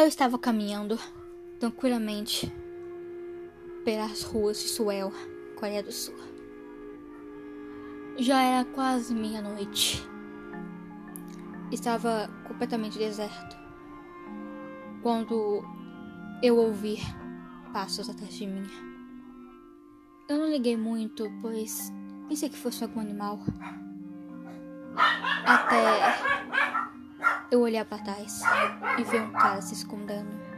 Eu estava caminhando tranquilamente pelas ruas de Suel, Coreia do Sul. Já era quase meia-noite. Estava completamente deserto. Quando eu ouvi passos atrás de mim. Eu não liguei muito, pois pensei que fosse algum animal. Até eu olhar para trás e ver um cara se escondendo.